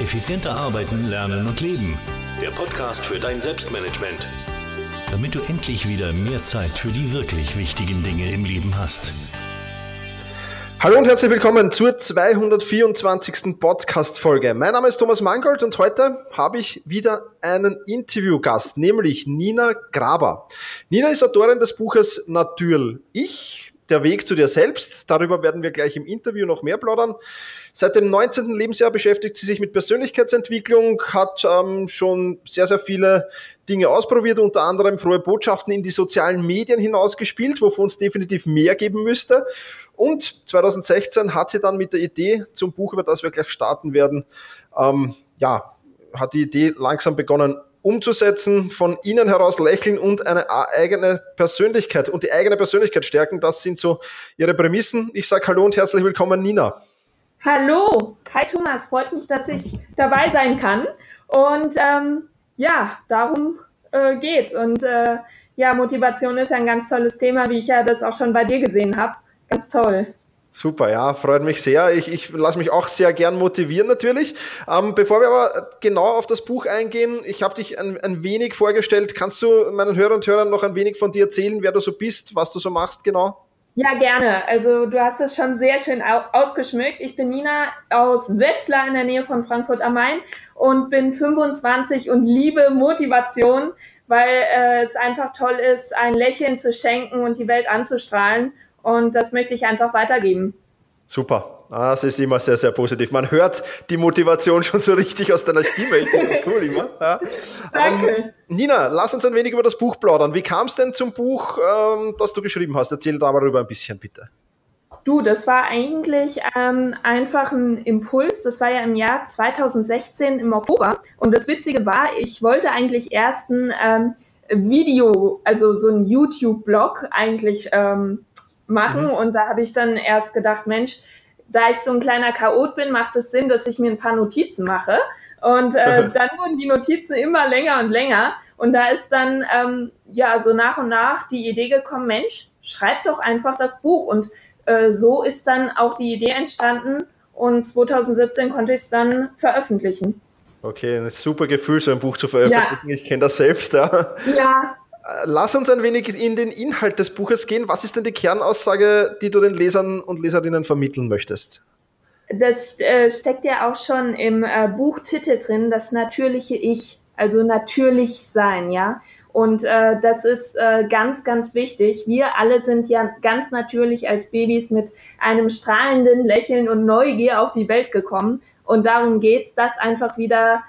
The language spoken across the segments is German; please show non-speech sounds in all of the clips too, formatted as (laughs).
Effizienter arbeiten, lernen und leben. Der Podcast für dein Selbstmanagement. Damit du endlich wieder mehr Zeit für die wirklich wichtigen Dinge im Leben hast. Hallo und herzlich willkommen zur 224. Podcast-Folge. Mein Name ist Thomas Mangold und heute habe ich wieder einen Interviewgast, nämlich Nina Graber. Nina ist Autorin des Buches Natür Ich, der Weg zu dir selbst. Darüber werden wir gleich im Interview noch mehr plaudern. Seit dem 19. Lebensjahr beschäftigt sie sich mit Persönlichkeitsentwicklung, hat ähm, schon sehr, sehr viele Dinge ausprobiert, unter anderem frohe Botschaften in die sozialen Medien hinausgespielt, wovon es definitiv mehr geben müsste. Und 2016 hat sie dann mit der Idee zum Buch, über das wir gleich starten werden, ähm, ja, hat die Idee langsam begonnen umzusetzen, von innen heraus lächeln und eine eigene Persönlichkeit und die eigene Persönlichkeit stärken. Das sind so ihre Prämissen. Ich sage Hallo und herzlich willkommen, Nina. Hallo, hi Thomas, freut mich, dass ich dabei sein kann. Und ähm, ja, darum äh, geht's. Und äh, ja, Motivation ist ein ganz tolles Thema, wie ich ja das auch schon bei dir gesehen habe. Ganz toll. Super, ja, freut mich sehr. Ich, ich lasse mich auch sehr gern motivieren natürlich. Ähm, bevor wir aber genau auf das Buch eingehen, ich habe dich ein, ein wenig vorgestellt. Kannst du meinen Hörern und Hörern noch ein wenig von dir erzählen, wer du so bist, was du so machst genau? Ja, gerne. Also du hast es schon sehr schön ausgeschmückt. Ich bin Nina aus Wetzlar in der Nähe von Frankfurt am Main und bin 25 und liebe Motivation, weil äh, es einfach toll ist, ein Lächeln zu schenken und die Welt anzustrahlen. Und das möchte ich einfach weitergeben. Super. Ah, das ist immer sehr, sehr positiv. Man hört die Motivation schon so richtig aus deiner Stimme. Ich finde das cool immer. Ja. Danke. Ähm, Nina, lass uns ein wenig über das Buch plaudern. Wie kam es denn zum Buch, ähm, das du geschrieben hast? Erzähl darüber ein bisschen, bitte. Du, das war eigentlich ähm, einfach ein Impuls. Das war ja im Jahr 2016 im Oktober. Und das Witzige war, ich wollte eigentlich erst ein ähm, Video, also so ein YouTube-Blog eigentlich ähm, machen. Mhm. Und da habe ich dann erst gedacht, Mensch, da ich so ein kleiner Chaot bin, macht es Sinn, dass ich mir ein paar Notizen mache. Und äh, (laughs) dann wurden die Notizen immer länger und länger. Und da ist dann ähm, ja so nach und nach die Idee gekommen, Mensch, schreib doch einfach das Buch. Und äh, so ist dann auch die Idee entstanden. Und 2017 konnte ich es dann veröffentlichen. Okay, ein super Gefühl, so ein Buch zu veröffentlichen. Ja. Ich kenne das selbst, ja. Ja, Lass uns ein wenig in den Inhalt des Buches gehen. Was ist denn die Kernaussage, die du den Lesern und Leserinnen vermitteln möchtest? Das äh, steckt ja auch schon im äh, Buchtitel drin, das natürliche Ich, also natürlich sein, ja. Und äh, das ist äh, ganz, ganz wichtig. Wir alle sind ja ganz natürlich als Babys mit einem strahlenden Lächeln und Neugier auf die Welt gekommen. Und darum geht's, das einfach wieder,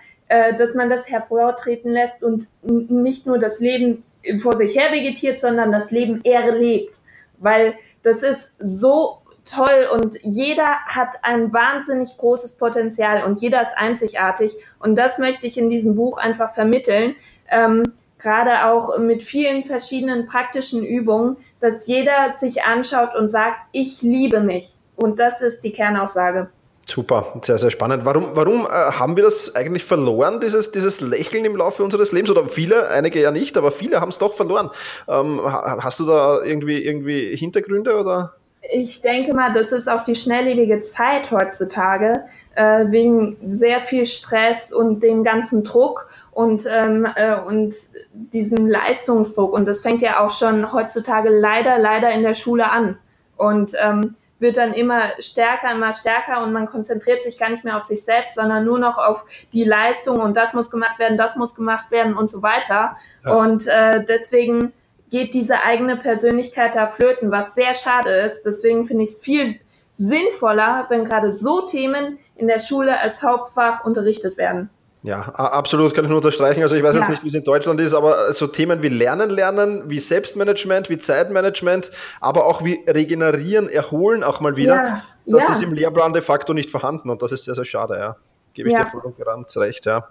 dass man das hervortreten lässt und nicht nur das Leben vor sich her vegetiert, sondern das Leben erlebt. Weil das ist so toll und jeder hat ein wahnsinnig großes Potenzial und jeder ist einzigartig. Und das möchte ich in diesem Buch einfach vermitteln. Ähm, gerade auch mit vielen verschiedenen praktischen Übungen, dass jeder sich anschaut und sagt, ich liebe mich. Und das ist die Kernaussage. Super, sehr, sehr spannend. Warum, warum äh, haben wir das eigentlich verloren, dieses, dieses Lächeln im Laufe unseres Lebens? Oder viele, einige ja nicht, aber viele haben es doch verloren. Ähm, hast du da irgendwie, irgendwie Hintergründe oder? Ich denke mal, das ist auch die schnelllebige Zeit heutzutage, äh, wegen sehr viel Stress und dem ganzen Druck und, ähm, äh, und diesem Leistungsdruck. Und das fängt ja auch schon heutzutage leider, leider in der Schule an. Und ähm, wird dann immer stärker, immer stärker und man konzentriert sich gar nicht mehr auf sich selbst, sondern nur noch auf die Leistung und das muss gemacht werden, das muss gemacht werden und so weiter. Ja. Und äh, deswegen geht diese eigene Persönlichkeit da flöten, was sehr schade ist. Deswegen finde ich es viel sinnvoller, wenn gerade so Themen in der Schule als Hauptfach unterrichtet werden. Ja, absolut, kann ich nur unterstreichen. Also ich weiß ja. jetzt nicht, wie es in Deutschland ist, aber so Themen wie Lernen, Lernen, wie Selbstmanagement, wie Zeitmanagement, aber auch wie Regenerieren, Erholen auch mal wieder, ja. das ja. ist im Lehrplan de facto nicht vorhanden und das ist sehr, sehr schade, ja. Gebe ich dir voll und ganz recht, ja.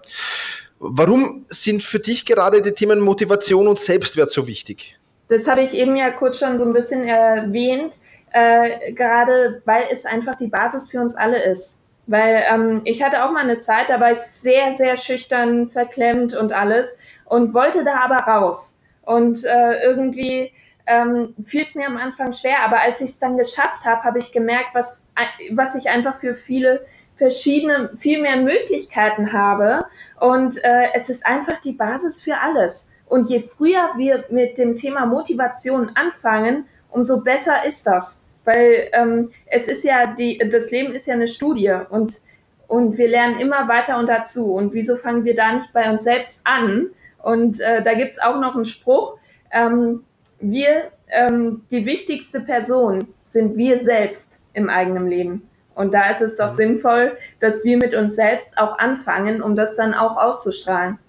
Warum sind für dich gerade die Themen Motivation und Selbstwert so wichtig? Das habe ich eben ja kurz schon so ein bisschen erwähnt, äh, gerade weil es einfach die Basis für uns alle ist. Weil ähm, ich hatte auch mal eine Zeit, da war ich sehr, sehr schüchtern, verklemmt und alles und wollte da aber raus. Und äh, irgendwie ähm, fiel es mir am Anfang schwer, aber als ich es dann geschafft habe, habe ich gemerkt, was, was ich einfach für viele verschiedene, viel mehr Möglichkeiten habe. Und äh, es ist einfach die Basis für alles. Und je früher wir mit dem Thema Motivation anfangen, umso besser ist das. Weil ähm, es ist ja die, das Leben ist ja eine Studie und, und wir lernen immer weiter und dazu. Und wieso fangen wir da nicht bei uns selbst an? Und äh, da gibt's auch noch einen Spruch, ähm, wir, ähm, die wichtigste Person sind wir selbst im eigenen Leben. Und da ist es doch mhm. sinnvoll, dass wir mit uns selbst auch anfangen, um das dann auch auszustrahlen.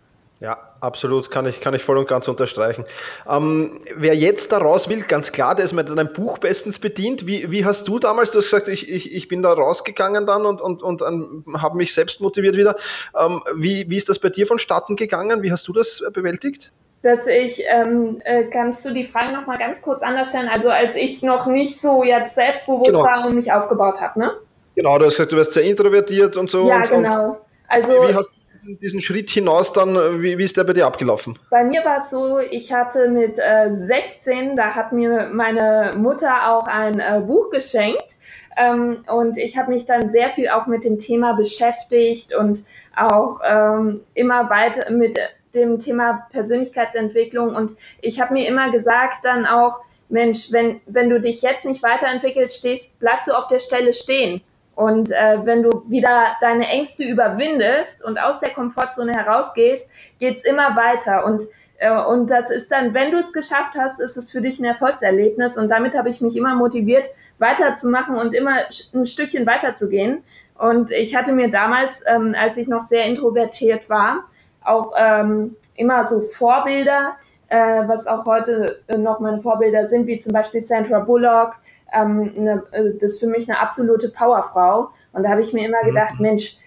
Ja, absolut, kann ich, kann ich voll und ganz unterstreichen. Ähm, wer jetzt da raus will, ganz klar, der ist mit einem Buch bestens bedient. Wie, wie hast du damals, du hast gesagt, ich, ich, ich bin da rausgegangen dann und, und, und ähm, habe mich selbst motiviert wieder. Ähm, wie, wie ist das bei dir vonstatten gegangen? Wie hast du das bewältigt? dass ich, ähm, äh, kannst du die Frage nochmal ganz kurz anders stellen? Also als ich noch nicht so jetzt selbstbewusst genau. war und mich aufgebaut habe, ne? Genau, du hast gesagt, du wirst sehr introvertiert und so. Ja, und, genau. Und also, wie hast diesen Schritt hinaus dann, wie, wie ist der bei dir abgelaufen? Bei mir war es so, ich hatte mit äh, 16, da hat mir meine Mutter auch ein äh, Buch geschenkt. Ähm, und ich habe mich dann sehr viel auch mit dem Thema beschäftigt und auch ähm, immer weiter mit dem Thema Persönlichkeitsentwicklung und ich habe mir immer gesagt dann auch, Mensch, wenn, wenn du dich jetzt nicht weiterentwickelst, stehst, bleibst du auf der Stelle stehen. Und äh, wenn du wieder deine Ängste überwindest und aus der Komfortzone herausgehst, geht's immer weiter. Und, äh, und das ist dann, wenn du es geschafft hast, ist es für dich ein Erfolgserlebnis. Und damit habe ich mich immer motiviert, weiterzumachen und immer ein Stückchen weiterzugehen. Und ich hatte mir damals, ähm, als ich noch sehr introvertiert war, auch ähm, immer so Vorbilder, äh, was auch heute äh, noch meine Vorbilder sind, wie zum Beispiel Sandra Bullock. Ähm, ne, äh, das ist für mich eine absolute Powerfrau. Und da habe ich mir immer gedacht, mhm. Mensch,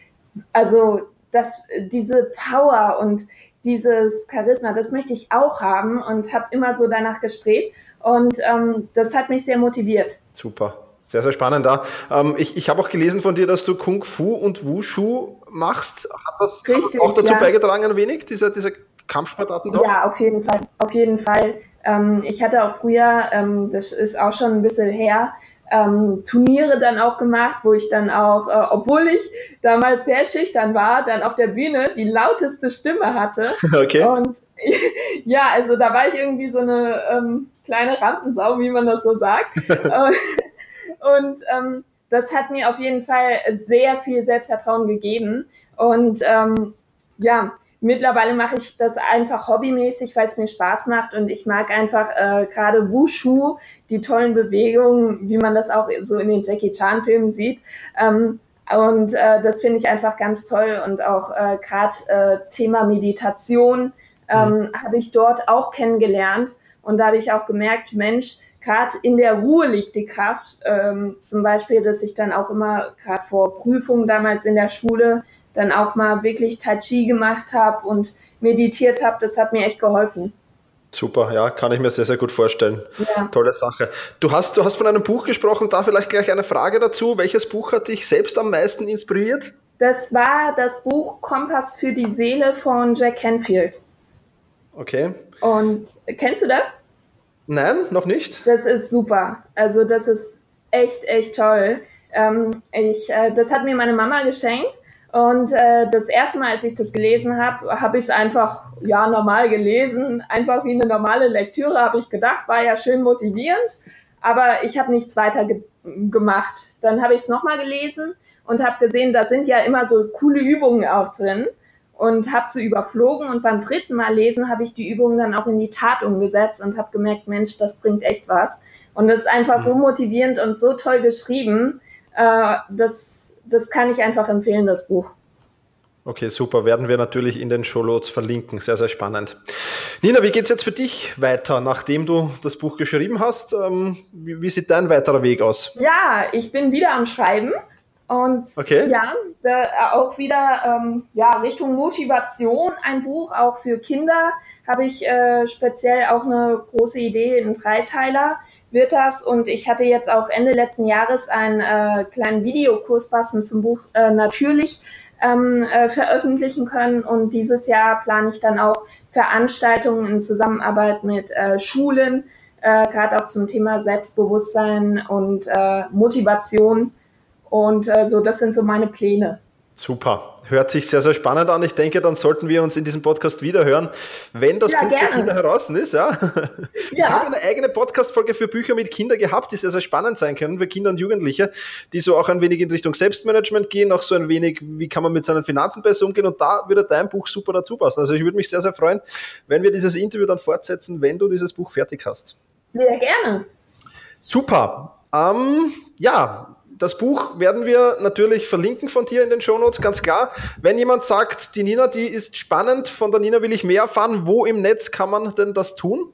also das, diese Power und dieses Charisma, das möchte ich auch haben und habe immer so danach gestrebt. Und ähm, das hat mich sehr motiviert. Super. Sehr, sehr spannend da. Ähm, ich ich habe auch gelesen von dir, dass du Kung Fu und Wushu machst. Hat das, Richtig, hat das auch dazu ja. beigetragen ein wenig, diese, diese Kampfsportarten? Auch? Ja, auf jeden Fall. Auf jeden Fall. Ähm, ich hatte auch früher, ähm, das ist auch schon ein bisschen her, ähm, Turniere dann auch gemacht, wo ich dann auch, äh, obwohl ich damals sehr schüchtern war, dann auf der Bühne die lauteste Stimme hatte. (laughs) Okay. Und (laughs) ja, also da war ich irgendwie so eine ähm, kleine Rampensau, wie man das so sagt. (laughs) Und ähm, das hat mir auf jeden Fall sehr viel Selbstvertrauen gegeben. Und ähm, ja, mittlerweile mache ich das einfach hobbymäßig, weil es mir Spaß macht. Und ich mag einfach äh, gerade Wushu, die tollen Bewegungen, wie man das auch so in den Jackie Chan-Filmen sieht. Ähm, und äh, das finde ich einfach ganz toll. Und auch äh, gerade äh, Thema Meditation ähm, mhm. habe ich dort auch kennengelernt. Und da habe ich auch gemerkt, Mensch, gerade in der Ruhe liegt die Kraft. Ähm, zum Beispiel, dass ich dann auch immer gerade vor Prüfungen damals in der Schule dann auch mal wirklich Tai Chi gemacht habe und meditiert habe. Das hat mir echt geholfen. Super, ja, kann ich mir sehr, sehr gut vorstellen. Ja. Tolle Sache. Du hast, du hast von einem Buch gesprochen, da vielleicht gleich eine Frage dazu. Welches Buch hat dich selbst am meisten inspiriert? Das war das Buch Kompass für die Seele von Jack Canfield. Okay. Und kennst du das? Nein, noch nicht. Das ist super. Also das ist echt, echt toll. Ähm, ich, äh, das hat mir meine Mama geschenkt. Und äh, das erste Mal, als ich das gelesen habe, habe ich es einfach ja normal gelesen, einfach wie eine normale Lektüre, habe ich gedacht, war ja schön motivierend, aber ich habe nichts weiter ge gemacht. Dann habe ich es nochmal gelesen und habe gesehen, da sind ja immer so coole Übungen auch drin und habe sie überflogen und beim dritten Mal lesen habe ich die Übungen dann auch in die Tat umgesetzt und habe gemerkt, Mensch, das bringt echt was. Und das ist einfach so mhm. motivierend und so toll geschrieben. Äh, das, das kann ich einfach empfehlen, das Buch. Okay, super. Werden wir natürlich in den Showloads verlinken. Sehr, sehr spannend. Nina, wie geht es jetzt für dich weiter, nachdem du das Buch geschrieben hast? Ähm, wie, wie sieht dein weiterer Weg aus? Ja, ich bin wieder am Schreiben. Und okay. ja, da auch wieder ähm, ja, Richtung Motivation ein Buch, auch für Kinder habe ich äh, speziell auch eine große Idee, ein Dreiteiler wird das. Und ich hatte jetzt auch Ende letzten Jahres einen äh, kleinen Videokurs passend zum Buch äh, natürlich ähm, äh, veröffentlichen können. Und dieses Jahr plane ich dann auch Veranstaltungen in Zusammenarbeit mit äh, Schulen, äh, gerade auch zum Thema Selbstbewusstsein und äh, Motivation Und äh, so, das sind so meine Pläne. Super. Hört sich sehr, sehr spannend an. Ich denke, dann sollten wir uns in diesem Podcast wiederhören, wenn das ja, Buch gerne. für Kinder heraus ist. Ja. (laughs) Ich ja. habe eine eigene Podcast-Folge für Bücher mit Kindern gehabt, die sehr, sehr spannend sein können für Kinder und Jugendliche, die so auch ein wenig in Richtung Selbstmanagement gehen, auch so ein wenig, wie kann man mit seinen Finanzen besser umgehen. Und da würde dein Buch super dazu passen. Also ich würde mich sehr, sehr freuen, wenn wir dieses Interview dann fortsetzen, wenn du dieses Buch fertig hast. Sehr gerne. Super. Ähm, ja, das Buch werden wir natürlich verlinken von dir in den Shownotes, ganz klar. Wenn jemand sagt, die Nina, die ist spannend, von der Nina will ich mehr erfahren, wo im Netz kann man denn das tun?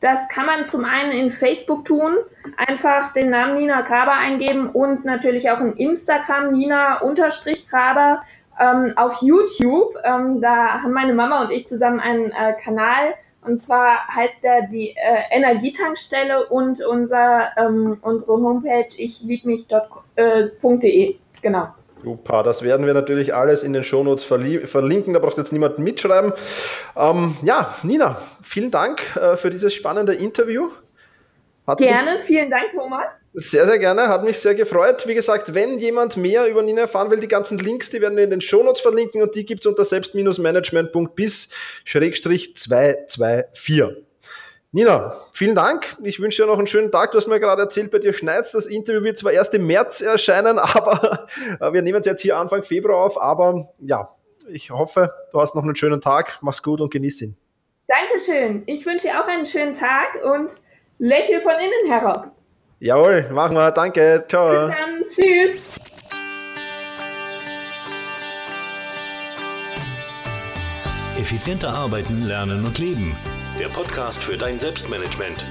Das kann man zum einen in Facebook tun, einfach den Namen Nina Graber eingeben und natürlich auch in Instagram Nina-Graber. Ähm, auf YouTube, ähm, da haben meine Mama und ich zusammen einen äh, Kanal, und zwar heißt er die äh, Energietankstelle und unser, ähm, unsere Homepage ich lieb mich.de. Äh, genau. Super, das werden wir natürlich alles in den Shownotes verlinken, da braucht jetzt niemand mitschreiben. Ähm, ja, Nina, vielen Dank äh, für dieses spannende Interview. Hat gerne, vielen Dank, Thomas. Sehr, sehr gerne, hat mich sehr gefreut. Wie gesagt, wenn jemand mehr über Nina erfahren will, die ganzen Links, die werden wir in den Shownotes verlinken und die gibt es unter selbst-management.bis-224. Nina, vielen Dank. Ich wünsche dir noch einen schönen Tag. Du hast mir gerade erzählt, bei dir schneit Das Interview wird zwar erst im März erscheinen, (laughs) aber wir nehmen es jetzt hier Anfang Februar auf. Aber ja, ich hoffe, du hast noch einen schönen Tag. Mach's gut und genieß ihn. Dankeschön. Ich wünsche dir auch einen schönen Tag und lächle von innen heraus. Jawohl, machen wir. Danke. Ciao. Bis dann. Tschüss. Effizienter arbeiten, lernen und leben. Der Podcast für dein Selbstmanagement.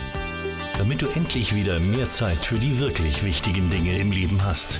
Damit du endlich wieder mehr Zeit für die wirklich wichtigen Dinge im Leben hast.